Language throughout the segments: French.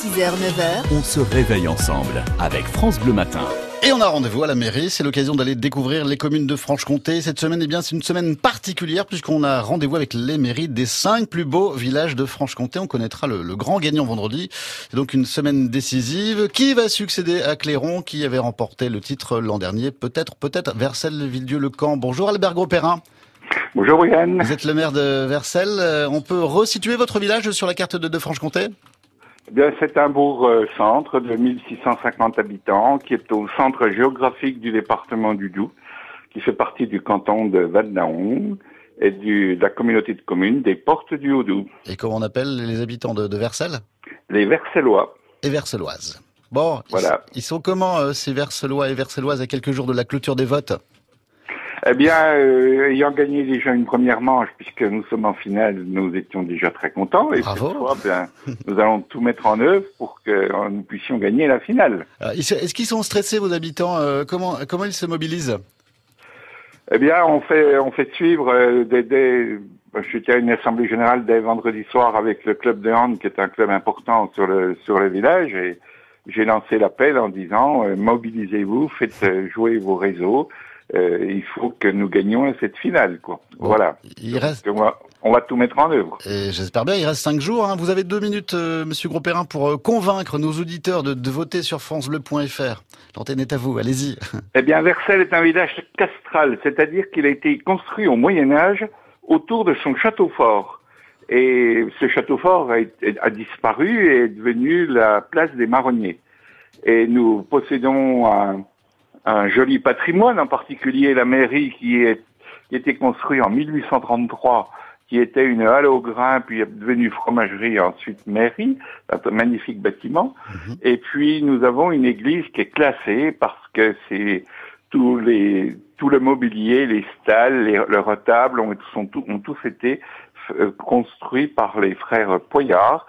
6h, 9h, On se réveille ensemble avec France Bleu Matin. Et on a rendez-vous à la mairie, c'est l'occasion d'aller découvrir les communes de Franche-Comté. Cette semaine, eh bien, c'est une semaine particulière puisqu'on a rendez-vous avec les mairies des cinq plus beaux villages de Franche-Comté. On connaîtra le, le grand gagnant vendredi. C'est donc une semaine décisive. Qui va succéder à Clairon, qui avait remporté le titre l'an dernier? Peut-être, peut-être Vercel-Villedieu-le-Camp. Bonjour Albert Gros-Perrin. Bonjour Yann. Vous êtes le maire de Vercel. Euh, On peut resituer votre village sur la carte de, de Franche-Comté? C'est un bourg-centre de 1650 habitants qui est au centre géographique du département du Doubs, qui fait partie du canton de Val-d'Aon et du, de la communauté de communes des Portes du Haut-Doubs, Et comment on appelle les habitants de, de Vercel les Vercellois. et Verceloises. Bon, ils- Voilà. ils, sont comment euh, ces Vercelois et Verceloises à quelques jours de la clôture des votes? Eh bien, euh, ayant gagné déjà une première manche, puisque nous sommes en finale, nous étions déjà très contents. Et Bravo. cette fois, bien, nous allons tout mettre en œuvre pour que euh, nous puissions gagner la finale. Euh, Est-ce qu'ils sont stressés vos habitants Euh, Comment comment ils se mobilisent? Eh bien, on fait on fait suivre des, des je tiens une assemblée générale dès vendredi soir avec le club de hand, qui est un club important sur le sur le village, et j'ai lancé l'appel en disant euh, mobilisez-vous, faites jouer vos réseaux. Euh, il faut que nous gagnions cette finale, quoi. Bon. Voilà. Il reste on, va, on va tout mettre en œuvre. et j'espère bien, il reste cinq jours. hein. Vous avez deux minutes, euh, Monsieur Gros-Perrin, pour euh, convaincre nos auditeurs de, de voter sur francebleu.fr. L'antenne est à vous, allez-y. Eh bien, Vercel est un village castral, c'est-à-dire qu'il a été construit au Moyen Âge autour de son château fort. Et ce château fort a, a disparu et est devenu la place des marronniers. Et nous possédons un, un joli patrimoine, en particulier la mairie qui est qui était construite en 1833, qui était une halle au grain, puis est devenue fromagerie, et ensuite mairie, un magnifique bâtiment. Et puis nous avons une église qui est classée parce que c'est tous les tout le mobilier, les stalles, les, le retable ont, sont ont tous été euh, construits par les frères Poyard,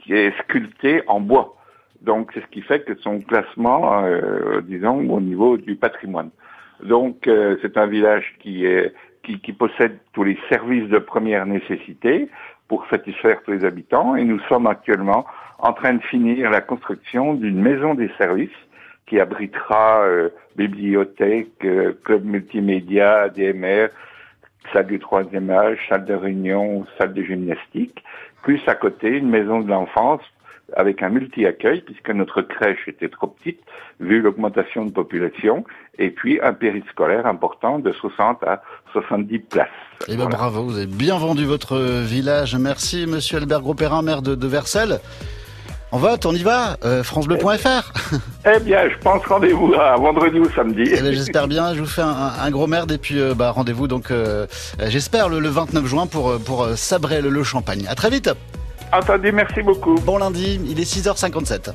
qui est sculpté en bois. Donc c'est ce qui fait que son classement, euh, disons, au niveau du patrimoine. Donc euh, c'est un village qui est qui, qui possède tous les services de première nécessité pour satisfaire tous les habitants et nous sommes actuellement en train de finir la construction d'une maison des services qui abritera euh, bibliothèque, euh, club multimédia, ADMR, salle du troisième âge, salle de réunion, salle de gymnastique, plus à côté une maison de l'enfance avec un multi-accueil puisque notre crèche était trop petite vu l'augmentation de population et puis un périscolaire important de 60 à 70 places. Eh Voilà. bravo, vous avez bien vendu votre village. Merci, Monsieur Albert Gros-Perrin, maire de, de Vercel. On vote, on y va. Euh, francebleu.fr. Eh bien, je pense rendez-vous à vendredi ou samedi. Eh ben, j'espère bien. Je vous fais un, un- gros merde et puis euh, bah, rendez-vous donc euh, euh, j'espère le, le 29 juin pour euh, pour euh, sabrer le, le champagne. À très vite. Entendu, merci beaucoup. Bon lundi, il est 6h57.